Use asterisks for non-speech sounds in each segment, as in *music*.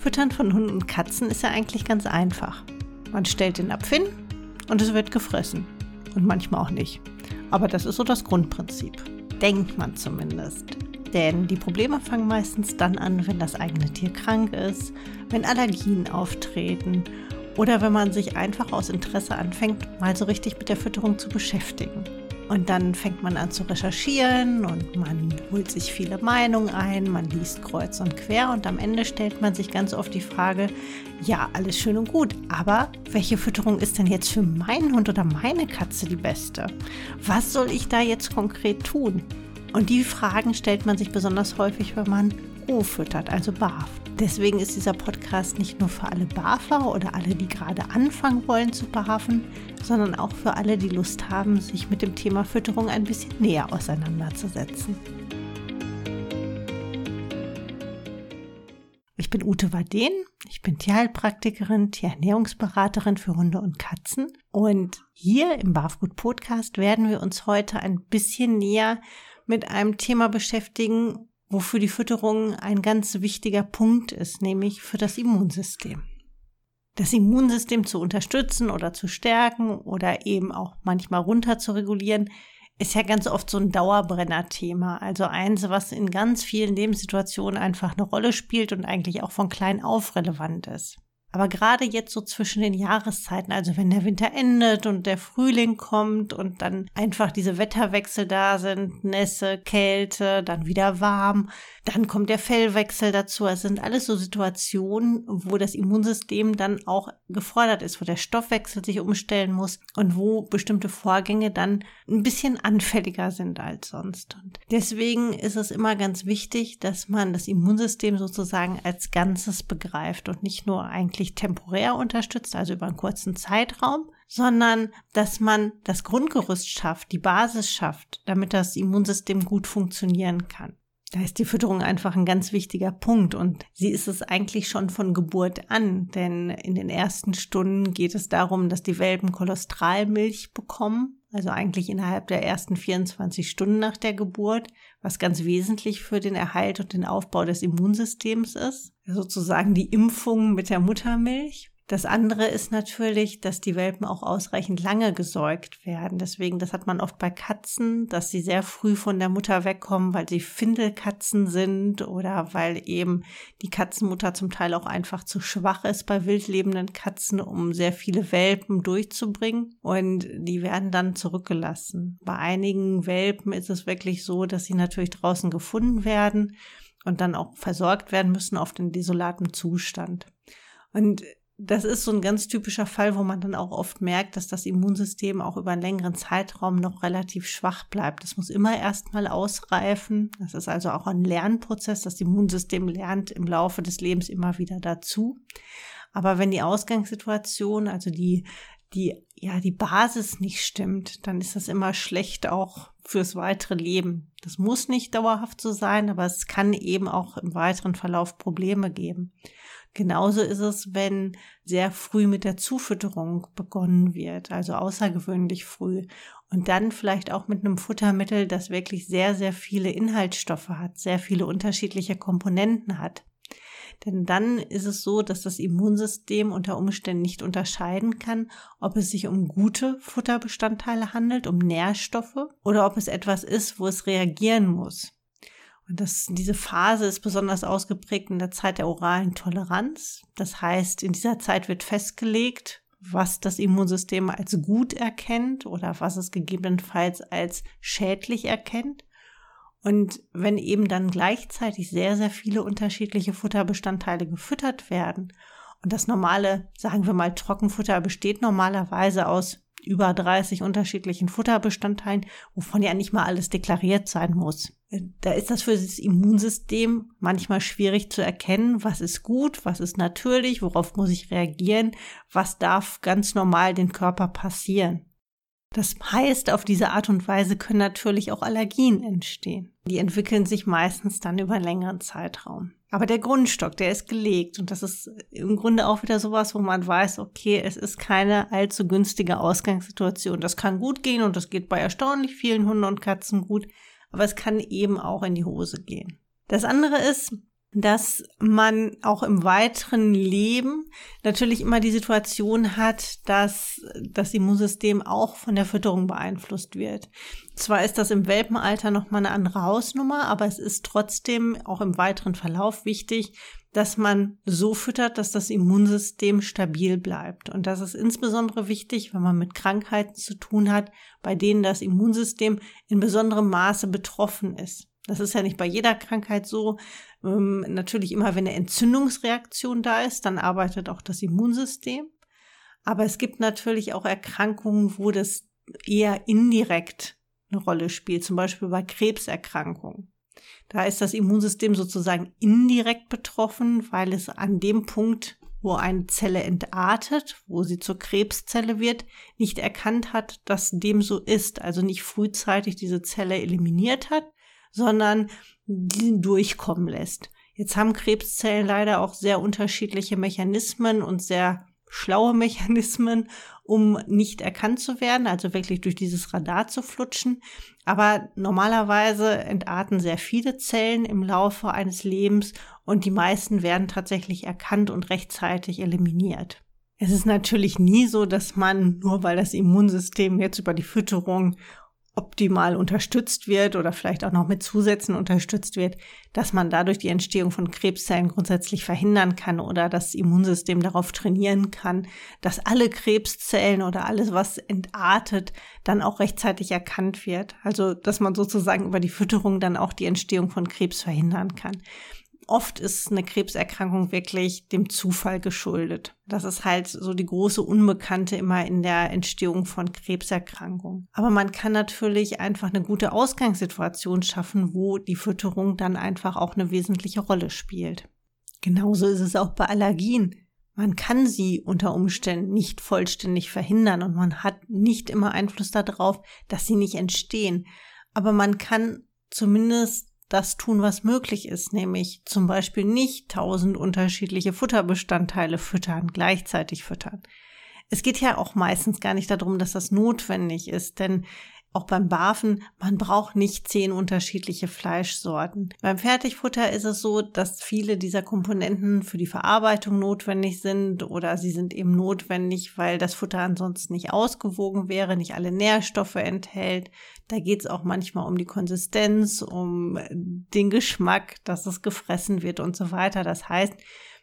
Füttern von Hunden und Katzen ist ja eigentlich ganz einfach. Man stellt den Napf hin und es wird gefressen. Und manchmal auch nicht. Aber das ist so das Grundprinzip. Denkt man zumindest. Denn die Probleme fangen meistens dann an, wenn das eigene Tier krank ist, wenn Allergien auftreten oder wenn man sich einfach aus Interesse anfängt, mal so richtig mit der Fütterung zu beschäftigen. Und dann fängt man an zu recherchieren und man holt sich viele Meinungen ein, man liest kreuz und quer und am Ende stellt man sich ganz oft die Frage, ja, alles schön und gut, aber welche Fütterung ist denn jetzt für meinen Hund oder meine Katze die beste? Was soll ich da jetzt konkret tun? Und die Fragen stellt man sich besonders häufig, wenn man roh füttert, also barft. Deswegen ist dieser Podcast nicht nur für alle Barfer oder alle, die gerade anfangen wollen zu barfen, sondern auch für alle, die Lust haben, sich mit dem Thema Fütterung ein bisschen näher auseinanderzusetzen. Ich bin Ute Waden, ich bin Tierheilpraktikerin, Tierernährungsberaterin für Hunde und Katzen und hier im Barfgut Podcast werden wir uns heute ein bisschen näher mit einem Thema beschäftigen, wofür die Fütterung ein ganz wichtiger Punkt ist, nämlich für das Immunsystem. Das Immunsystem zu unterstützen oder zu stärken oder eben auch manchmal runter zu regulieren, ist ja ganz oft so ein Dauerbrenner-Thema. Also eins, was in ganz vielen Lebenssituationen einfach eine Rolle spielt und eigentlich auch von klein auf relevant ist. Aber gerade jetzt so zwischen den Jahreszeiten, also wenn der Winter endet und der Frühling kommt und dann einfach diese Wetterwechsel da sind, Nässe, Kälte, dann wieder warm, dann kommt der Fellwechsel dazu. Es sind alles so Situationen, wo das Immunsystem dann auch gefordert ist, wo der Stoffwechsel sich umstellen muss und wo bestimmte Vorgänge dann ein bisschen anfälliger sind als sonst. Und deswegen ist es immer ganz wichtig, dass man das Immunsystem sozusagen als Ganzes begreift und nicht nur eigentlich temporär unterstützt, also über einen kurzen Zeitraum, sondern dass man das Grundgerüst schafft, die Basis schafft, damit das Immunsystem gut funktionieren kann. Da ist die Fütterung einfach ein ganz wichtiger Punkt und sie ist es eigentlich schon von Geburt an, denn in den ersten Stunden geht es darum, dass die Welpen Cholesterolmilch bekommen also eigentlich innerhalb der ersten 24 Stunden nach der Geburt, was ganz wesentlich für den Erhalt und den Aufbau des Immunsystems ist. Sozusagen die Impfung mit der Muttermilch. Das andere ist natürlich, dass die Welpen auch ausreichend lange gesäugt werden. Deswegen, das hat man oft bei Katzen, dass sie sehr früh von der Mutter wegkommen, weil sie Findelkatzen sind oder weil eben die Katzenmutter zum Teil auch einfach zu schwach ist bei wildlebenden Katzen, um sehr viele Welpen durchzubringen. Und die werden dann zurückgelassen. Bei einigen Welpen ist es wirklich so, dass sie natürlich draußen gefunden werden und dann auch versorgt werden müssen auf den desolaten Zustand. Und das ist so ein ganz typischer Fall, wo man dann auch oft merkt, dass das Immunsystem auch über einen längeren Zeitraum noch relativ schwach bleibt. Das muss immer erstmal ausreifen. Das ist also auch ein Lernprozess. Das Immunsystem lernt im Laufe des Lebens immer wieder dazu. Aber wenn die Ausgangssituation, also die, die, ja, die Basis nicht stimmt, dann ist das immer schlecht auch fürs weitere Leben. Das muss nicht dauerhaft so sein, aber es kann eben auch im weiteren Verlauf Probleme geben. Genauso ist es, wenn sehr früh mit der Zufütterung begonnen wird, also außergewöhnlich früh. Und dann vielleicht auch mit einem Futtermittel, das wirklich sehr, sehr viele Inhaltsstoffe hat, sehr viele unterschiedliche Komponenten hat. Denn dann ist es so, dass das Immunsystem unter Umständen nicht unterscheiden kann, ob es sich um gute Futterbestandteile handelt, um Nährstoffe, oder ob es etwas ist, wo es reagieren muss. Und das, diese Phase ist besonders ausgeprägt in der Zeit der oralen Toleranz. Das heißt, in dieser Zeit wird festgelegt, was das Immunsystem als gut erkennt oder was es gegebenenfalls als schädlich erkennt. Und wenn eben dann gleichzeitig sehr, sehr viele unterschiedliche Futterbestandteile gefüttert werden und das normale, sagen wir mal, Trockenfutter besteht normalerweise aus über 30 unterschiedlichen Futterbestandteilen, wovon ja nicht mal alles deklariert sein muss. Da ist das für das Immunsystem manchmal schwierig zu erkennen, was ist gut, was ist natürlich, worauf muss ich reagieren, was darf ganz normal den Körper passieren. Das heißt, auf diese Art und Weise können natürlich auch Allergien entstehen. Die entwickeln sich meistens dann über einen längeren Zeitraum. Aber der Grundstock, der ist gelegt und das ist im Grunde auch wieder sowas, wo man weiß, okay, es ist keine allzu günstige Ausgangssituation. Das kann gut gehen und das geht bei erstaunlich vielen Hunden und Katzen gut, aber es kann eben auch in die Hose gehen. Das andere ist, dass man auch im weiteren Leben natürlich immer die Situation hat, dass das Immunsystem auch von der Fütterung beeinflusst wird. Zwar ist das im Welpenalter nochmal eine andere Hausnummer, aber es ist trotzdem auch im weiteren Verlauf wichtig, dass man so füttert, dass das Immunsystem stabil bleibt. Und das ist insbesondere wichtig, wenn man mit Krankheiten zu tun hat, bei denen das Immunsystem in besonderem Maße betroffen ist. Das ist ja nicht bei jeder Krankheit so. Ähm, natürlich immer, wenn eine Entzündungsreaktion da ist, dann arbeitet auch das Immunsystem. Aber es gibt natürlich auch Erkrankungen, wo das eher indirekt eine Rolle spielt, zum Beispiel bei Krebserkrankungen. Da ist das Immunsystem sozusagen indirekt betroffen, weil es an dem Punkt, wo eine Zelle entartet, wo sie zur Krebszelle wird, nicht erkannt hat, dass dem so ist, also nicht frühzeitig diese Zelle eliminiert hat, sondern diesen durchkommen lässt. Jetzt haben Krebszellen leider auch sehr unterschiedliche Mechanismen und sehr schlaue *laughs* Mechanismen, um nicht erkannt zu werden, also wirklich durch dieses Radar zu flutschen. Aber normalerweise entarten sehr viele Zellen im Laufe eines Lebens und die meisten werden tatsächlich erkannt und rechtzeitig eliminiert. Es ist natürlich nie so, dass man, nur weil das Immunsystem jetzt über die Fütterung optimal unterstützt wird oder vielleicht auch noch mit Zusätzen unterstützt wird, dass man dadurch die Entstehung von Krebszellen grundsätzlich verhindern kann oder das Immunsystem darauf trainieren kann, dass alle Krebszellen oder alles, was entartet, dann auch rechtzeitig erkannt wird. Also, dass man sozusagen über die Fütterung dann auch die Entstehung von Krebs verhindern kann oft ist eine Krebserkrankung wirklich dem Zufall geschuldet. Das ist halt so die große Unbekannte immer in der Entstehung von Krebserkrankungen. Aber man kann natürlich einfach eine gute Ausgangssituation schaffen, wo die Fütterung dann einfach auch eine wesentliche Rolle spielt. Genauso ist es auch bei Allergien. Man kann sie unter Umständen nicht vollständig verhindern und man hat nicht immer Einfluss darauf, dass sie nicht entstehen. Aber man kann zumindest das tun, was möglich ist, nämlich zum Beispiel nicht tausend unterschiedliche Futterbestandteile füttern, gleichzeitig füttern. Es geht ja auch meistens gar nicht darum, dass das notwendig ist, denn auch beim Barfen, man braucht nicht zehn unterschiedliche Fleischsorten. Beim Fertigfutter ist es so, dass viele dieser Komponenten für die Verarbeitung notwendig sind oder sie sind eben notwendig, weil das Futter ansonsten nicht ausgewogen wäre, nicht alle Nährstoffe enthält. Da geht es auch manchmal um die Konsistenz, um den Geschmack, dass es gefressen wird und so weiter. Das heißt,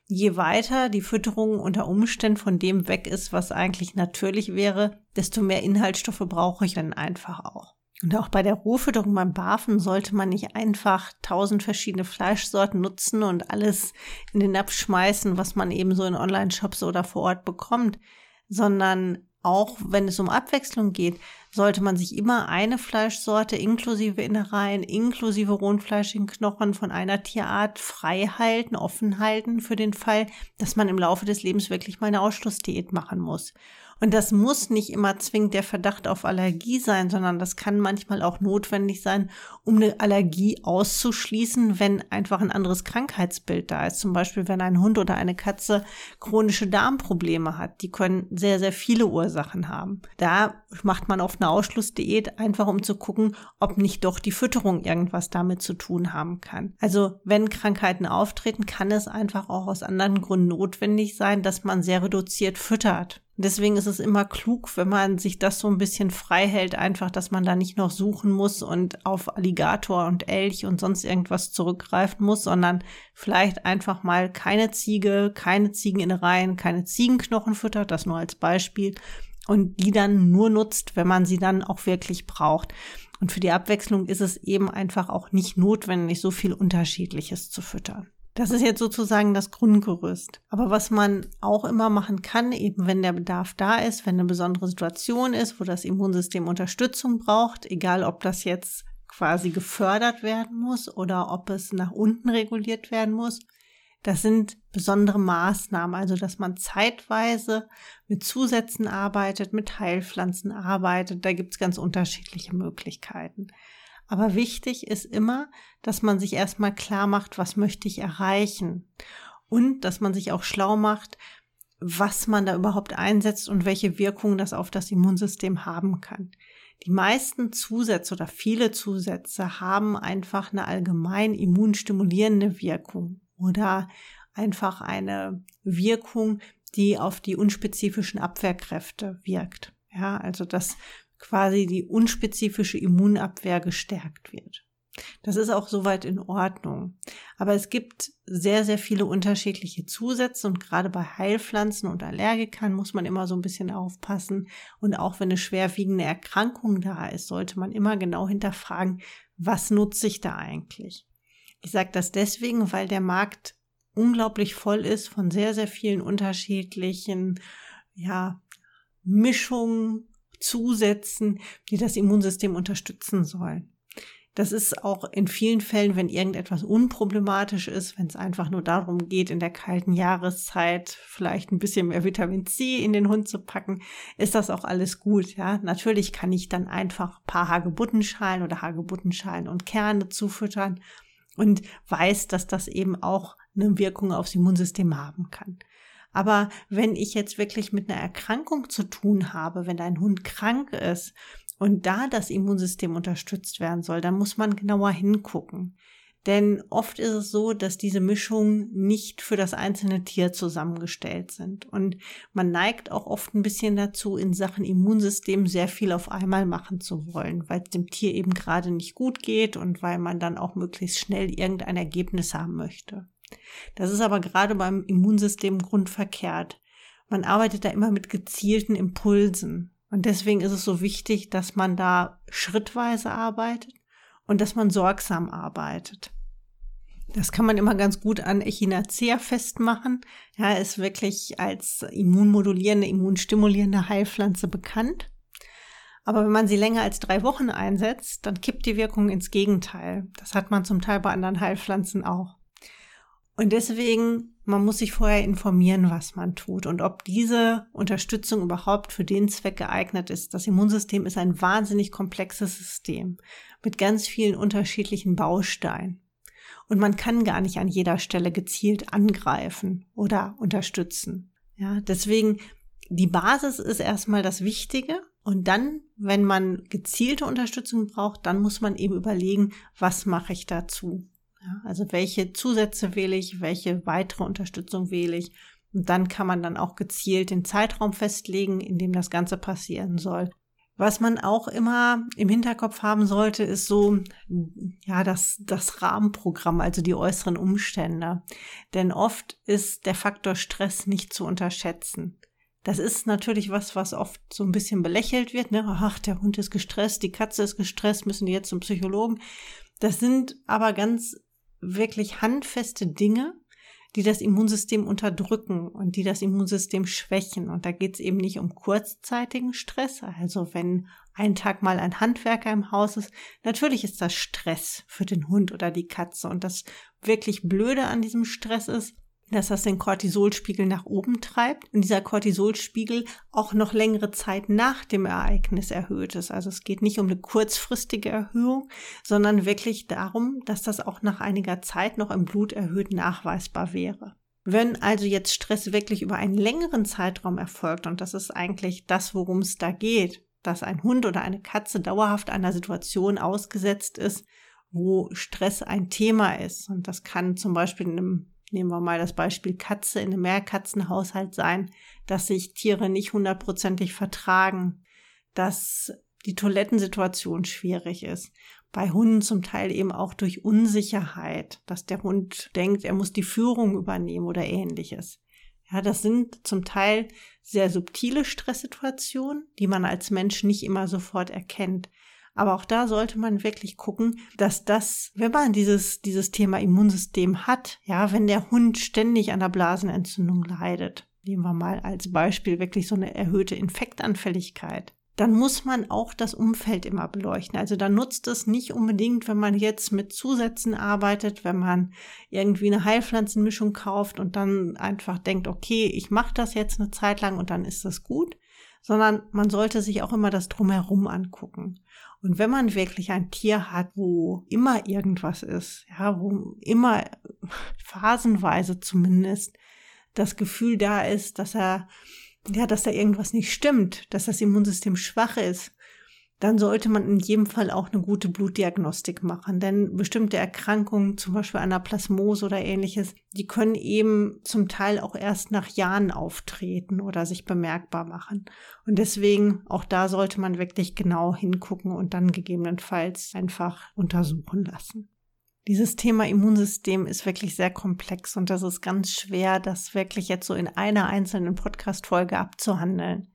je weiter die Fütterung unter Umständen von dem weg ist, was eigentlich natürlich wäre, desto mehr Inhaltsstoffe brauche ich dann einfach auch. Und auch bei der Rohfütterung beim Barfen sollte man nicht einfach tausend verschiedene Fleischsorten nutzen und alles in den Napf schmeißen, was man eben so in Online-Shops oder vor Ort bekommt, sondern auch wenn es um Abwechslung geht, sollte man sich immer eine Fleischsorte inklusive Innereien, inklusive rohenfleischigen Knochen von einer Tierart frei halten, offen halten für den Fall, dass man im Laufe des Lebens wirklich mal eine Ausschlussdiät machen muss. Und das muss nicht immer zwingend der Verdacht auf Allergie sein, sondern das kann manchmal auch notwendig sein, um eine Allergie auszuschließen, wenn einfach ein anderes Krankheitsbild da ist. Zum Beispiel, wenn ein Hund oder eine Katze chronische Darmprobleme hat. Die können sehr, sehr viele Ursachen haben. Da macht man oft eine Ausschlussdiät, einfach um zu gucken, ob nicht doch die Fütterung irgendwas damit zu tun haben kann. Also, wenn Krankheiten auftreten, kann es einfach auch aus anderen Gründen notwendig sein, dass man sehr reduziert füttert. Deswegen ist es immer klug, wenn man sich das so ein bisschen frei hält, einfach, dass man da nicht noch suchen muss und auf Alligator und Elch und sonst irgendwas zurückgreifen muss, sondern vielleicht einfach mal keine Ziege, keine Ziegeninnereien, keine Ziegenknochen füttert, das nur als Beispiel, und die dann nur nutzt, wenn man sie dann auch wirklich braucht. Und für die Abwechslung ist es eben einfach auch nicht notwendig, so viel Unterschiedliches zu füttern. Das ist jetzt sozusagen das Grundgerüst. Aber was man auch immer machen kann, eben wenn der Bedarf da ist, wenn eine besondere Situation ist, wo das Immunsystem Unterstützung braucht, egal ob das jetzt quasi gefördert werden muss oder ob es nach unten reguliert werden muss, das sind besondere Maßnahmen, also dass man zeitweise mit Zusätzen arbeitet, mit Heilpflanzen arbeitet. Da gibt es ganz unterschiedliche Möglichkeiten. Aber wichtig ist immer, dass man sich erstmal klar macht, was möchte ich erreichen. Und dass man sich auch schlau macht, was man da überhaupt einsetzt und welche Wirkung das auf das Immunsystem haben kann. Die meisten Zusätze oder viele Zusätze haben einfach eine allgemein immunstimulierende Wirkung oder einfach eine Wirkung, die auf die unspezifischen Abwehrkräfte wirkt. Ja, also dass quasi die unspezifische Immunabwehr gestärkt wird. Das ist auch soweit in Ordnung. Aber es gibt sehr, sehr viele unterschiedliche Zusätze und gerade bei Heilpflanzen und Allergikern muss man immer so ein bisschen aufpassen. Und auch wenn eine schwerwiegende Erkrankung da ist, sollte man immer genau hinterfragen, was nutze ich da eigentlich? Ich sage das deswegen, weil der Markt unglaublich voll ist von sehr, sehr vielen unterschiedlichen, ja, Mischungen, Zusätzen, die das Immunsystem unterstützen sollen. Das ist auch in vielen Fällen, wenn irgendetwas unproblematisch ist, wenn es einfach nur darum geht, in der kalten Jahreszeit vielleicht ein bisschen mehr Vitamin C in den Hund zu packen, ist das auch alles gut. Ja, natürlich kann ich dann einfach ein paar Hagebuttenschalen oder Hagebuttenschalen und Kerne zufüttern und weiß, dass das eben auch eine Wirkung aufs Immunsystem haben kann. Aber wenn ich jetzt wirklich mit einer Erkrankung zu tun habe, wenn dein Hund krank ist und da das Immunsystem unterstützt werden soll, dann muss man genauer hingucken. Denn oft ist es so, dass diese Mischungen nicht für das einzelne Tier zusammengestellt sind. Und man neigt auch oft ein bisschen dazu, in Sachen Immunsystem sehr viel auf einmal machen zu wollen, weil es dem Tier eben gerade nicht gut geht und weil man dann auch möglichst schnell irgendein Ergebnis haben möchte. Das ist aber gerade beim Immunsystem grundverkehrt. Man arbeitet da immer mit gezielten Impulsen. Und deswegen ist es so wichtig, dass man da schrittweise arbeitet und dass man sorgsam arbeitet. Das kann man immer ganz gut an Echinacea festmachen. Ja, ist wirklich als immunmodulierende, immunstimulierende Heilpflanze bekannt. Aber wenn man sie länger als drei Wochen einsetzt, dann kippt die Wirkung ins Gegenteil. Das hat man zum Teil bei anderen Heilpflanzen auch. Und deswegen, man muss sich vorher informieren, was man tut und ob diese Unterstützung überhaupt für den Zweck geeignet ist. Das Immunsystem ist ein wahnsinnig komplexes System mit ganz vielen unterschiedlichen Bausteinen. Und man kann gar nicht an jeder Stelle gezielt angreifen oder unterstützen. Ja, deswegen, die Basis ist erstmal das Wichtige. Und dann, wenn man gezielte Unterstützung braucht, dann muss man eben überlegen, was mache ich dazu? Ja, also welche Zusätze wähle ich, welche weitere Unterstützung wähle ich. Und dann kann man dann auch gezielt den Zeitraum festlegen, in dem das Ganze passieren soll. Was man auch immer im Hinterkopf haben sollte, ist so, ja, das, das Rahmenprogramm, also die äußeren Umstände. Denn oft ist der Faktor Stress nicht zu unterschätzen. Das ist natürlich was, was oft so ein bisschen belächelt wird. Ne? Ach, der Hund ist gestresst, die Katze ist gestresst, müssen die jetzt zum Psychologen. Das sind aber ganz wirklich handfeste Dinge, die das Immunsystem unterdrücken und die das Immunsystem schwächen. Und da geht es eben nicht um kurzzeitigen Stress. Also wenn ein Tag mal ein Handwerker im Haus ist, natürlich ist das Stress für den Hund oder die Katze. Und das wirklich Blöde an diesem Stress ist, dass das den Cortisolspiegel nach oben treibt und dieser Cortisolspiegel auch noch längere Zeit nach dem Ereignis erhöht ist. Also es geht nicht um eine kurzfristige Erhöhung, sondern wirklich darum, dass das auch nach einiger Zeit noch im Blut erhöht nachweisbar wäre. Wenn also jetzt Stress wirklich über einen längeren Zeitraum erfolgt, und das ist eigentlich das, worum es da geht, dass ein Hund oder eine Katze dauerhaft einer Situation ausgesetzt ist, wo Stress ein Thema ist. Und das kann zum Beispiel in einem nehmen wir mal das Beispiel Katze in einem Mehrkatzenhaushalt sein, dass sich Tiere nicht hundertprozentig vertragen, dass die Toilettensituation schwierig ist. Bei Hunden zum Teil eben auch durch Unsicherheit, dass der Hund denkt, er muss die Führung übernehmen oder ähnliches. Ja, das sind zum Teil sehr subtile Stresssituationen, die man als Mensch nicht immer sofort erkennt. Aber auch da sollte man wirklich gucken, dass das, wenn man dieses, dieses Thema Immunsystem hat, ja, wenn der Hund ständig an der Blasenentzündung leidet, nehmen wir mal als Beispiel wirklich so eine erhöhte Infektanfälligkeit, dann muss man auch das Umfeld immer beleuchten. Also da nutzt es nicht unbedingt, wenn man jetzt mit Zusätzen arbeitet, wenn man irgendwie eine Heilpflanzenmischung kauft und dann einfach denkt, okay, ich mache das jetzt eine Zeit lang und dann ist das gut, sondern man sollte sich auch immer das drumherum angucken. Und wenn man wirklich ein Tier hat, wo immer irgendwas ist, ja, wo immer phasenweise zumindest das Gefühl da ist, dass er, ja, dass da irgendwas nicht stimmt, dass das Immunsystem schwach ist, dann sollte man in jedem Fall auch eine gute Blutdiagnostik machen. Denn bestimmte Erkrankungen, zum Beispiel Anaplasmose oder ähnliches, die können eben zum Teil auch erst nach Jahren auftreten oder sich bemerkbar machen. Und deswegen auch da sollte man wirklich genau hingucken und dann gegebenenfalls einfach untersuchen lassen. Dieses Thema Immunsystem ist wirklich sehr komplex und das ist ganz schwer, das wirklich jetzt so in einer einzelnen Podcast-Folge abzuhandeln.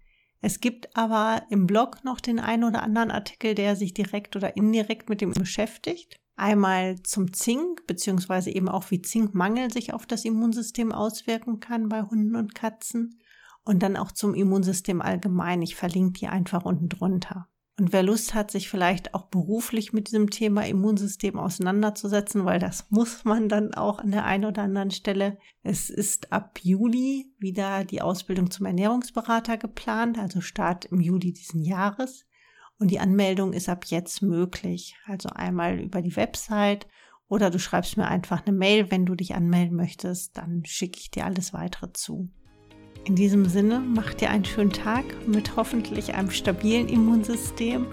Es gibt aber im Blog noch den einen oder anderen Artikel, der sich direkt oder indirekt mit dem beschäftigt. Einmal zum Zink, beziehungsweise eben auch wie Zinkmangel sich auf das Immunsystem auswirken kann bei Hunden und Katzen. Und dann auch zum Immunsystem allgemein. Ich verlinke die einfach unten drunter. Und wer Lust hat, sich vielleicht auch beruflich mit diesem Thema Immunsystem auseinanderzusetzen, weil das muss man dann auch an der einen oder anderen Stelle. Es ist ab Juli wieder die Ausbildung zum Ernährungsberater geplant, also Start im Juli diesen Jahres. Und die Anmeldung ist ab jetzt möglich. Also einmal über die Website oder du schreibst mir einfach eine Mail, wenn du dich anmelden möchtest, dann schicke ich dir alles weitere zu. In diesem Sinne, mach dir einen schönen Tag mit hoffentlich einem stabilen Immunsystem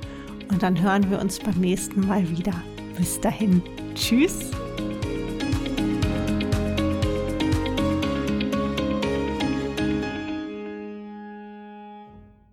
und dann hören wir uns beim nächsten Mal wieder. Bis dahin, tschüss.